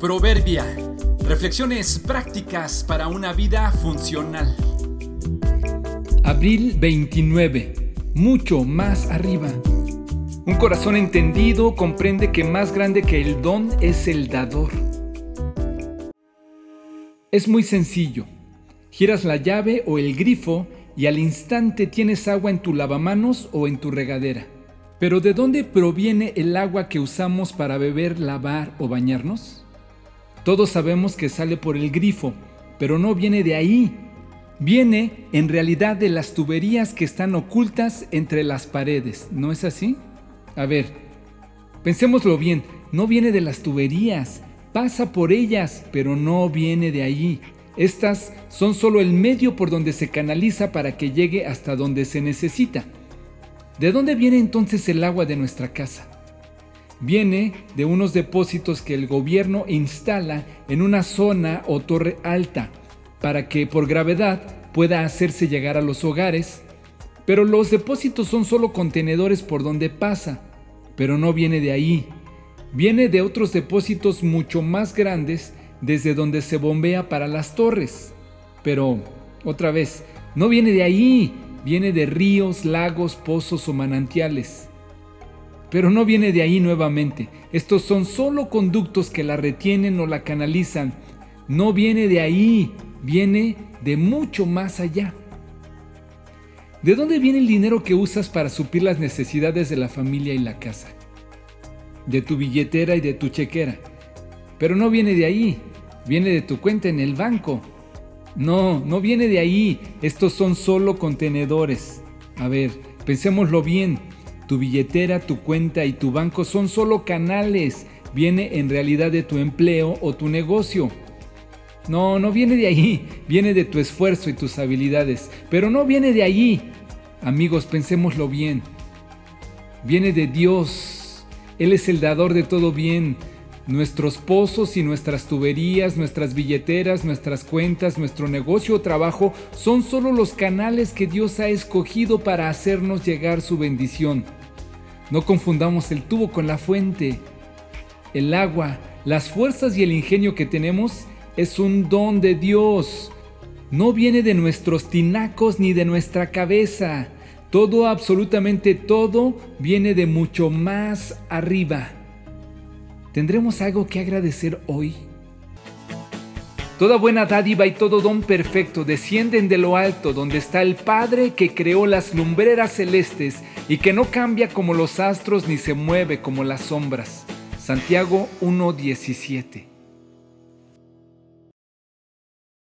Proverbia. Reflexiones prácticas para una vida funcional. Abril 29. Mucho más arriba. Un corazón entendido comprende que más grande que el don es el dador. Es muy sencillo. Giras la llave o el grifo y al instante tienes agua en tu lavamanos o en tu regadera. Pero ¿de dónde proviene el agua que usamos para beber, lavar o bañarnos? Todos sabemos que sale por el grifo, pero no viene de ahí. Viene en realidad de las tuberías que están ocultas entre las paredes, ¿no es así? A ver, pensémoslo bien, no viene de las tuberías, pasa por ellas, pero no viene de allí. Estas son solo el medio por donde se canaliza para que llegue hasta donde se necesita. ¿De dónde viene entonces el agua de nuestra casa? Viene de unos depósitos que el gobierno instala en una zona o torre alta para que por gravedad pueda hacerse llegar a los hogares, pero los depósitos son solo contenedores por donde pasa, pero no viene de ahí. Viene de otros depósitos mucho más grandes desde donde se bombea para las torres. Pero, otra vez, no viene de ahí, viene de ríos, lagos, pozos o manantiales. Pero no viene de ahí nuevamente. Estos son solo conductos que la retienen o la canalizan. No viene de ahí, viene de mucho más allá. ¿De dónde viene el dinero que usas para suplir las necesidades de la familia y la casa? De tu billetera y de tu chequera. Pero no viene de ahí, viene de tu cuenta en el banco. No, no viene de ahí. Estos son solo contenedores. A ver, pensémoslo bien. Tu billetera, tu cuenta y tu banco son solo canales. Viene en realidad de tu empleo o tu negocio. No, no viene de ahí. Viene de tu esfuerzo y tus habilidades. Pero no viene de ahí. Amigos, pensémoslo bien. Viene de Dios. Él es el dador de todo bien. Nuestros pozos y nuestras tuberías, nuestras billeteras, nuestras cuentas, nuestro negocio o trabajo son solo los canales que Dios ha escogido para hacernos llegar su bendición. No confundamos el tubo con la fuente. El agua, las fuerzas y el ingenio que tenemos es un don de Dios. No viene de nuestros tinacos ni de nuestra cabeza. Todo, absolutamente todo, viene de mucho más arriba. ¿Tendremos algo que agradecer hoy? Toda buena dádiva y todo don perfecto descienden de lo alto, donde está el Padre que creó las lumbreras celestes y que no cambia como los astros ni se mueve como las sombras. Santiago 1.17